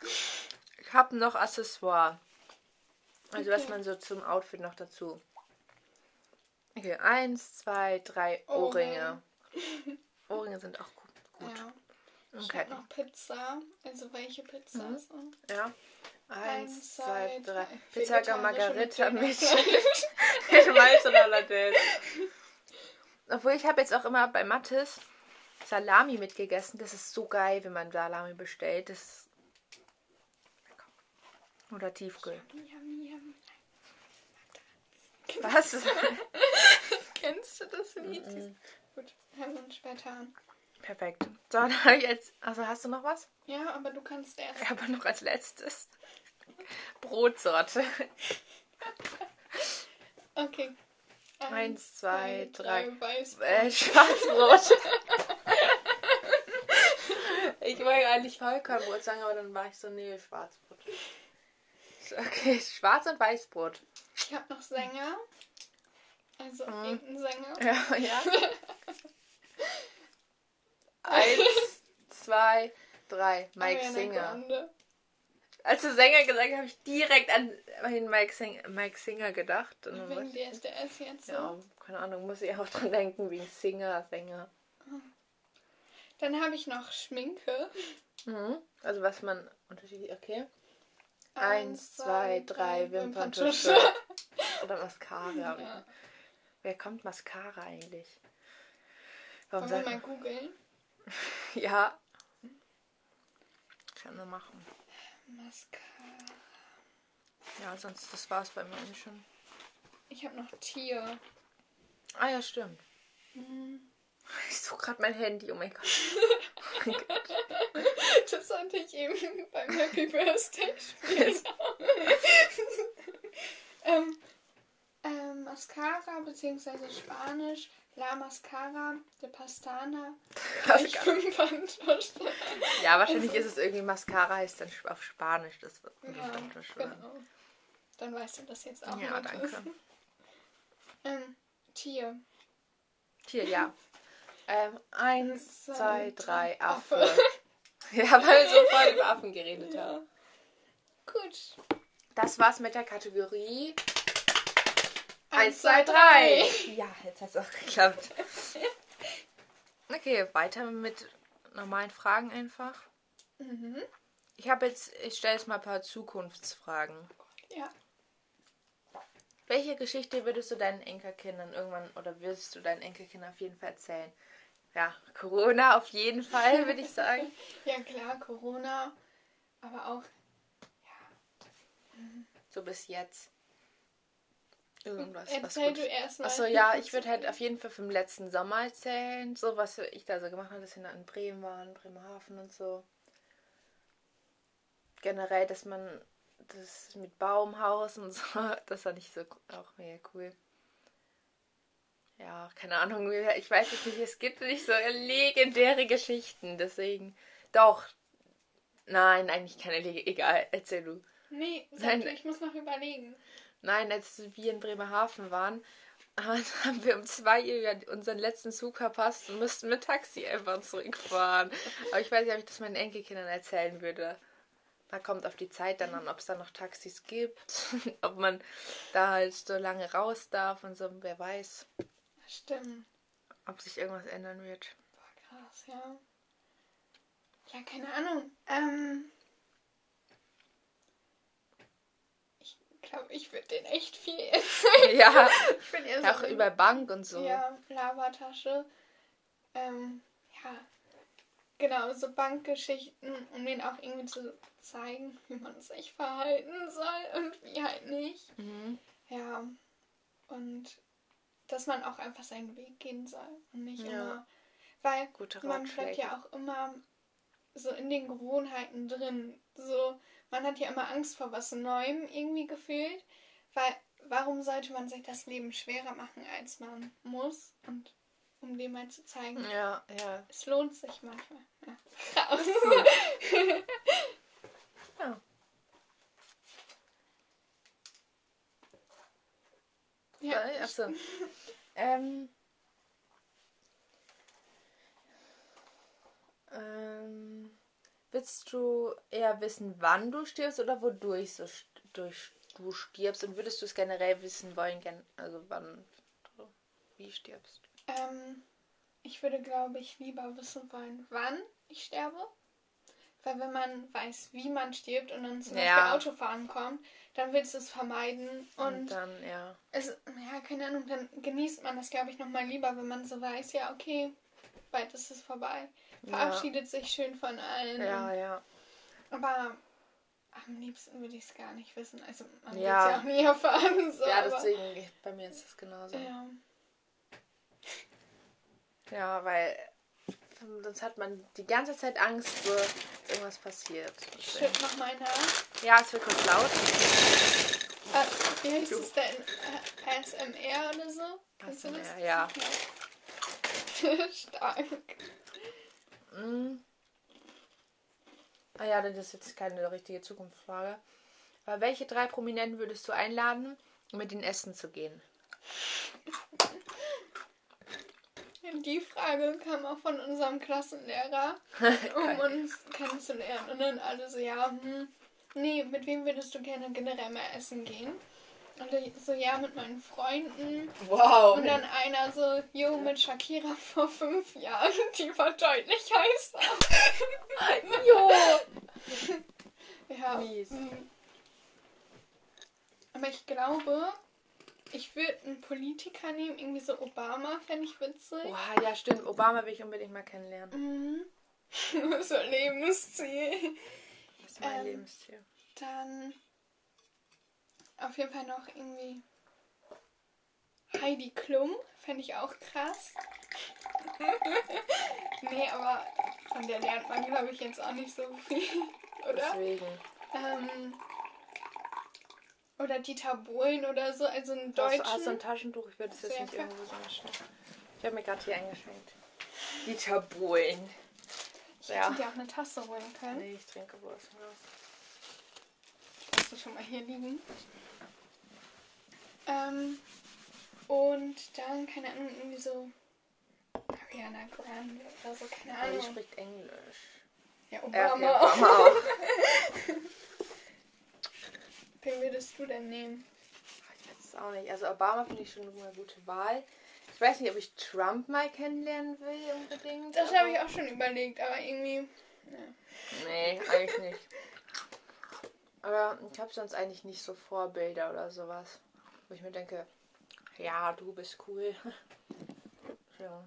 Ich habe noch Accessoire. Also was Okay. man so zum Outfit noch dazu. Okay, eins, zwei, drei Ohrringe. Ohrringe sind auch gut. gut. Ja. Okay. noch Pizza. Also welche Pizza? Mhm. So? Ja. Eins, zwei, drei. Pizza Margarita mit mit, Mais und Hollandaise. Obwohl ich habe jetzt auch immer bei Mattes Salami mitgegessen. Das ist so geil, wenn man Salami bestellt. Das ist. Oder Tiefkühl. Was? Kennst du das Lied? Mhm. Gut, hören wir uns später an. Perfekt. So, dann habe ich jetzt. Also hast du noch was? Ja, aber du kannst erst. Habe noch als letztes Brotsorte. Okay. Eins, zwei, drei. Weiß. Äh, Schwarzbrot. ich wollte eigentlich Vollkornbrot sagen, aber dann war ich so, nee, Schwarzbrot. Okay, Schwarz- und Weißbrot. Ich habe noch Sänger. Also Mhm. irgendein Sänger. Ja, ja. Eins, zwei, drei. Mike Ariana Singer. Als du Sänger gesagt hast, habe ich direkt an den Mike, Sing Mike Singer gedacht. Und Wegen DSDS jetzt so. ja, keine Ahnung, muss ich auch dran denken, wie Singer, Sänger. Dann habe ich noch Schminke. Mhm. Also was man unterschiedlich, okay. Eins, zwei, drei, Wimperntusche. Oder Mascara. Ja. Wer kommt Mascara eigentlich? Warum Wollen wir mal googeln? Ja. Kann man machen. Mascara. Ja, sonst das war's bei mir eigentlich schon. Ich habe noch Tier. Ah ja, stimmt. Hm. Ich suche gerade mein Handy, oh mein Gott. Oh mein Gott. Das sollte ich eben beim Happy Birthday spielen. ähm, ähm, Mascara, beziehungsweise Spanisch, La Mascara de Pastana, Wimperntusche. ja, wahrscheinlich ist es irgendwie Mascara, heißt dann auf Spanisch das Ja, Wimperntusche. genau. Dann weißt du das jetzt auch. Ja, danke. Ähm, Tier. Hier, ja. Ähm, eins, Zwei, zwei, drei, Affe. Affe. Ja, weil wir so voll über Affen geredet Ja. haben. Gut. Das war's mit der Kategorie Eins, 1, 2, 3. Ja, jetzt hat's auch geklappt. Okay, weiter mit normalen Fragen einfach. Mhm. Ich habe jetzt, ich stelle jetzt mal ein paar Zukunftsfragen. Ja. Welche Geschichte würdest du deinen Enkelkindern irgendwann oder wirst du deinen Enkelkindern auf jeden Fall erzählen? Ja, Corona auf jeden Fall, würde ich sagen. Ja, klar, Corona. Aber auch So bis jetzt. Irgendwas. was Erzähl du erst mal. Achso, ja, ich würde halt auf jeden Fall vom letzten Sommer erzählen, so was ich da so gemacht habe, dass wir in Bremen waren, Bremerhaven und so. Generell, dass man das mit Baumhaus und so, das fand ich so auch mega cool. Ja, keine Ahnung, ich weiß es nicht, es gibt nicht so legendäre Geschichten, deswegen. Doch. Nein, eigentlich keine egal, erzähl du. Nee, sag Nein. du, ich muss noch überlegen. Nein, als wir in Bremerhaven waren, haben wir um zwei Uhr unseren letzten Zug verpasst und mussten mit Taxi einfach zurückfahren. Aber ich weiß nicht, ob ich das meinen Enkelkindern erzählen würde. Da kommt auf die Zeit dann an, ob es da noch Taxis gibt, ob man da halt so lange raus darf und so, wer weiß, Stimmt. ob sich irgendwas ändern wird. Boah, krass, ja. Ja, keine Ahnung. Ähm. Ich glaube, ich würde den echt viel erzählen. Ja, Ich bin eher auch so über Bank und so. Ja, Lavatasche. Ähm, ja. Genau, so Bankgeschichten, um denen auch irgendwie zu zeigen, wie man sich verhalten soll und wie halt nicht. Mhm. Ja. Und dass man auch einfach seinen Weg gehen soll und nicht Ja. immer. Weil man bleibt ja auch immer so in den Gewohnheiten drin. So, man hat ja immer Angst vor was Neuem irgendwie gefühlt. Weil, warum sollte man sich das Leben schwerer machen, als man muss? Und um dem mal zu zeigen, Ja, ja. es lohnt sich manchmal. Ja. Krass. Ja. Ja, Ja, achso. ähm, willst du eher wissen, wann du stirbst oder wodurch so st durch du stirbst? Und würdest du es generell wissen wollen, gern, also wann du wie stirbst? Ähm, ich würde, glaube ich, lieber wissen wollen, wann ich sterbe. Weil wenn man weiß, wie man stirbt und dann zum Ja. Beispiel Autofahren kommt, dann willst du es vermeiden. Und, Und dann, ja. es, ja, keine Ahnung, dann genießt man das, glaube ich, nochmal lieber, wenn man so weiß, ja, okay, bald ist es vorbei. Verabschiedet sich schön von allen. Ja, ja. Aber am liebsten würde ich es gar nicht wissen. Also man will es Ja. ja auch nie erfahren. So, Ja, deswegen, bei mir ist es genauso. Ja. Ja, weil sonst hat man die ganze Zeit Angst, so, dass irgendwas passiert. Ich schütt nochmal nach. Ja, es wird kurz laut. Äh, wie heißt es denn? Äh, ASMR oder so? Kannst du das? ASMR, ja. Stark. Mm. Ah ja, das ist jetzt keine richtige Zukunftsfrage. Aber welche drei Prominenten würdest du einladen, um mit ihnen essen zu gehen? Die Frage kam auch von unserem Klassenlehrer, um uns kennenzulernen. Und dann alle so, ja, hm, nee, mit wem würdest du gerne generell mal essen gehen? Und ich so, ja, mit meinen Freunden. Wow. Und dann einer so, jo, mit Shakira vor fünf Jahren. Die war deutlich heißer. Jo. Ja. Mies. mm. Aber ich glaube, ich würde einen Politiker nehmen, irgendwie so Obama, fände ich witzig. Boah, ja, stimmt. Obama will ich unbedingt mal kennenlernen. Mhm. so Lebensziel. Das ist mein Ähm. Lebensziel. Dann auf jeden Fall noch irgendwie Heidi Klum, fände ich auch krass. nee, aber von der lernt man, glaube ich, jetzt auch nicht so viel, oder? Deswegen. Ähm, oder Dieter Bohlen oder so, also einen Hast, du- hast du ein Taschentuch? Ich würde es jetzt nicht irgendwo so anstellen. Ich habe mir gerade hier eingeschenkt. Dieter Bohlen. ich Ja. hätte dir auch eine Tasse holen können. Nee, ich trinke Wurst. Hast du schon mal hier liegen. Ähm, und dann, keine Ahnung, irgendwie so Ariana Grande oder so, keine Aber die Ahnung. spricht Englisch. Ja, Ja, Obama okay, auch. Obama auch. Wen würdest du denn nehmen? Ich weiß es auch nicht. Also Obama finde ich schon eine gute Wahl. Ich weiß nicht, ob ich Trump mal kennenlernen will unbedingt. Das habe ich auch schon überlegt, aber irgendwie. Nee, eigentlich nicht. Aber ich habe sonst eigentlich nicht so Vorbilder oder sowas. Wo ich mir denke, ja, du bist cool. ja.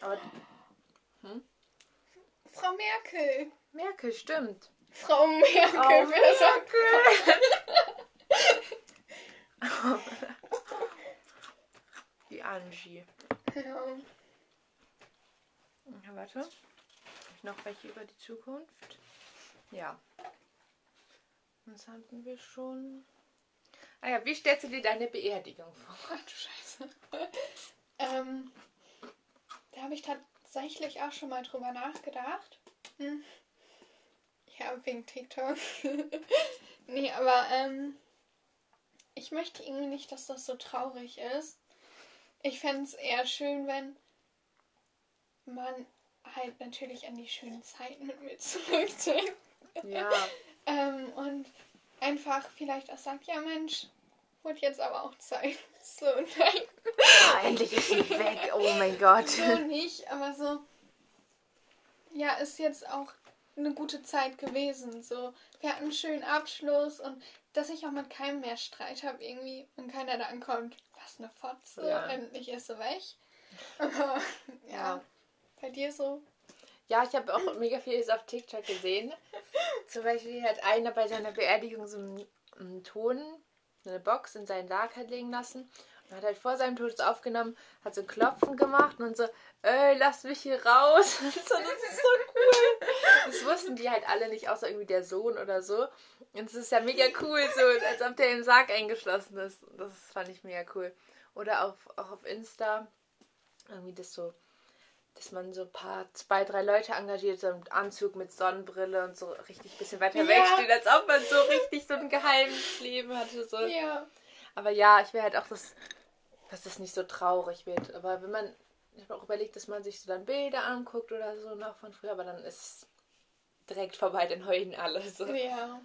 Aber Frau Merkel! Merkel, stimmt. Frau Merkel, wer sagt Die Angie. Ja. Ja, warte. Hab ich noch welche über die Zukunft? Ja. Was hatten wir schon? Ah ja, wie stellst du dir deine Beerdigung vor? Ach du Scheiße. ähm, da habe ich tatsächlich auch schon mal drüber nachgedacht. Hm. Ja, wegen TikTok. nee, aber ähm, ich möchte irgendwie nicht, dass das so traurig ist. Ich fände es eher schön, wenn man halt natürlich an die schönen Zeiten mit mir zurückdenkt. Ja, Ähm, und einfach vielleicht auch sagt, ja Mensch, wurde jetzt aber auch Zeit. So, nein, Ah, endlich ist sie weg. Oh mein Gott. so nicht, aber so, ja, ist jetzt auch eine gute Zeit gewesen. So, wir hatten einen schönen Abschluss und dass ich auch mit keinem mehr Streit habe irgendwie und keiner dann kommt, was eine Fotze, Ja. endlich ist sie weg. Aber, ja, Ja. bei dir so, Ja, ich habe auch mega vieles auf TikTok gesehen. Zum Beispiel hat einer bei seiner Beerdigung so einen, einen Ton, eine Box in seinen Sarg hat legen lassen. Und hat halt vor seinem Tod aufgenommen, hat so Klopfen gemacht und so, ey, lass mich hier raus. So, das ist so cool. Das wussten die halt alle nicht, außer irgendwie der Sohn oder so. Und es ist ja mega cool, so als ob der im Sarg eingeschlossen ist. Das fand ich mega cool. Oder auch, auch auf Insta, irgendwie das so dass man so ein paar, zwei, drei Leute engagiert, so einen Anzug mit Sonnenbrille und so richtig ein bisschen weiter Ja. weg steht, als ob man so richtig so ein geheimes Leben hatte. So. Ja. Aber ja, ich will halt auch, dass, dass das nicht so traurig wird. Aber wenn man, ich habe auch überlegt, dass man sich so dann Bilder anguckt oder so noch von früher, aber dann ist es direkt vorbei, dann heulen alle. So. Ja.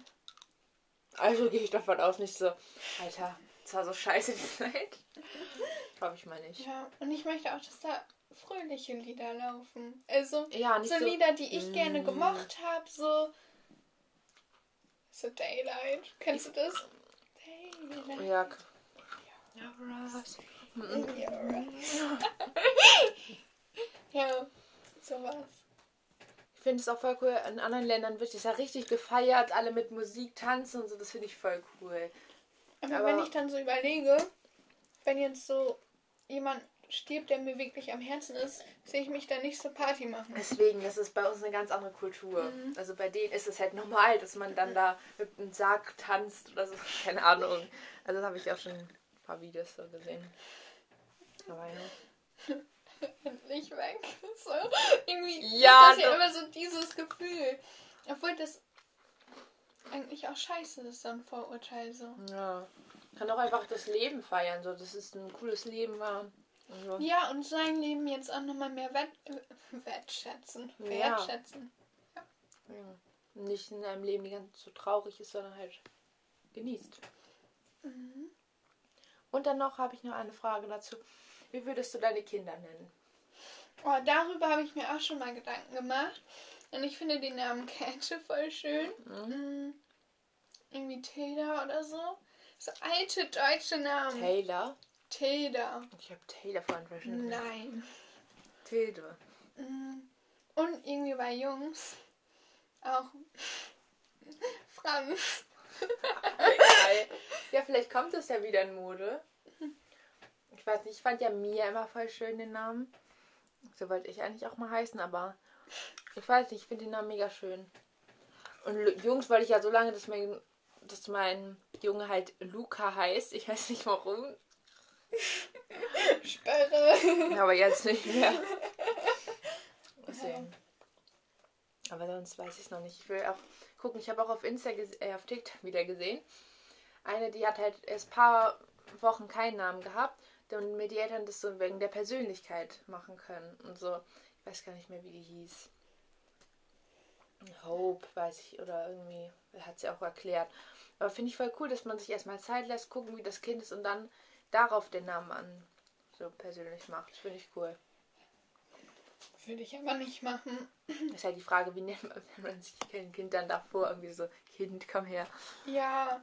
Also gehe ich davon aus, nicht so, Alter, das war so scheiße die Zeit. Glaube ich mal nicht. Ja. Und ich möchte auch, dass da fröhliche Lieder laufen. Also Ja, so so. Lieder, die ich gerne Mm. gemocht habe, so. So Daylight. Kennst du das? Daylight. Ja. Ja, sowas. Ich finde es auch voll cool. In anderen Ländern wird es ja richtig gefeiert, alle mit Musik tanzen und so. Das finde ich voll cool. Aber, Aber- wenn ich dann so überlege, wenn jetzt so jemand stirbt, der mir wirklich am Herzen ist, sehe ich mich da nicht so Party machen. Deswegen, das ist bei uns eine ganz andere Kultur. Also bei denen ist es halt normal, dass man dann da mit einem Sarg tanzt oder so. Keine Ahnung. Also das habe ich auch schon ein paar Videos so gesehen. Aber ja. Endlich weg. So, irgendwie Ja, ist das ja immer so dieses Gefühl. Obwohl das eigentlich auch scheiße ist, so ein Vorurteil so. ja. Kann auch einfach das Leben feiern, so dass es ein cooles Leben war. Und so. Ja, und sein Leben jetzt auch nochmal mehr wert, äh, wertschätzen. Ja. Wertschätzen. Ja. Nicht in einem Leben die ganze Zeit so traurig ist, sondern halt genießt. Mhm. Und dann noch habe ich noch eine Frage dazu. Wie würdest du deine Kinder nennen? Oh, darüber habe ich mir auch schon mal Gedanken gemacht. Und ich finde den Namen Käthe voll schön. Mhm. Irgendwie Tilda oder so. So alte deutsche Namen. Taylor. Tilda. Ich habe Taylor vorhin verstanden. Nein. Tilde. Mhm. Und irgendwie bei Jungs auch Franz. Ja, vielleicht kommt es ja wieder in Mode. Ich weiß nicht, ich fand ja Mia immer voll schön den Namen. So wollte ich eigentlich auch mal heißen, aber ich weiß nicht, ich finde den Namen mega schön. Und Jungs wollte ich ja so lange, dass mein, dass mein Junge halt Luca heißt. Ich weiß nicht warum, Sperre. aber jetzt nicht mehr. Deswegen. Aber sonst weiß ich es noch nicht. Ich will auch gucken. Ich habe auch auf Insta, äh, auf TikTok wieder gesehen. Eine, die hat halt erst ein paar Wochen keinen Namen gehabt. Und mir die Eltern das so wegen der Persönlichkeit machen können. Und so. Ich weiß gar nicht mehr, wie die hieß. Hope, weiß ich, oder irgendwie, hat sie auch erklärt. Aber finde ich voll cool, dass man sich erstmal Zeit lässt, gucken, wie das Kind ist und dann darauf den Namen an so persönlich macht. Finde ich cool. Würde ich aber nicht machen. Das ist halt die Frage, wie nennt man, wenn man sich ein Kind dann davor irgendwie so, Kind, komm her. Ja,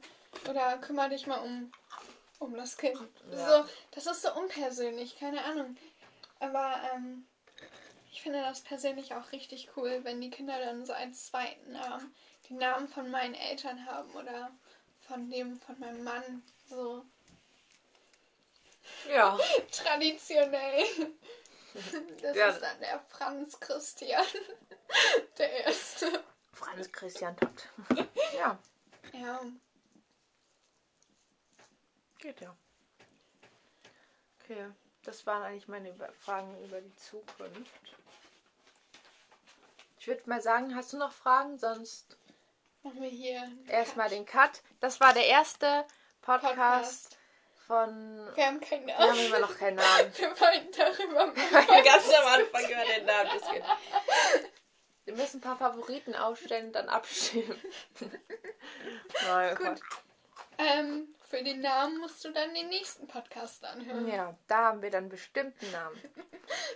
oder kümmere dich mal um, um das Kind. Ja. So, das ist so unpersönlich, keine Ahnung. Aber ähm, ich finde das persönlich auch richtig cool, wenn die Kinder dann so als zweiten Namen die Namen von meinen Eltern haben oder von dem von meinem Mann. So Ja. traditionell. Das Ja. ist dann der Franz Christian. Der erste. Franz Christian Tott. Ja, Ja. geht ja. Okay, das waren eigentlich meine Fragen über die Zukunft. Ich würde mal sagen, hast du noch Fragen? Sonst Machen wir hier. erstmal den Cut. Das war der erste Podcast, Podcast. Von. Wir haben keinen Wir haben Namen. immer noch keinen Namen. Wir wollten darüber Ganz am Anfang über den Namen Kindes. Wir müssen ein paar Favoriten aufstellen und dann abstimmen. Nein, Gut. Ähm, für den Namen musst du dann den nächsten Podcast anhören. Ja, da haben wir dann bestimmt einen Namen.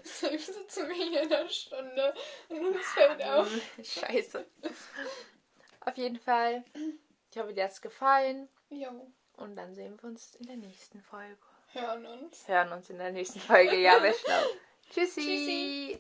So, ich sitze mir hier in einer Stunde und uns fällt auf. Scheiße. Auf jeden Fall. Ich hoffe, dir hat es gefallen. Jo, Und dann sehen wir uns in der nächsten Folge. hören uns. Hören uns in der nächsten Folge. Ja, wäre schlau. Tschüssi. Tschüssi.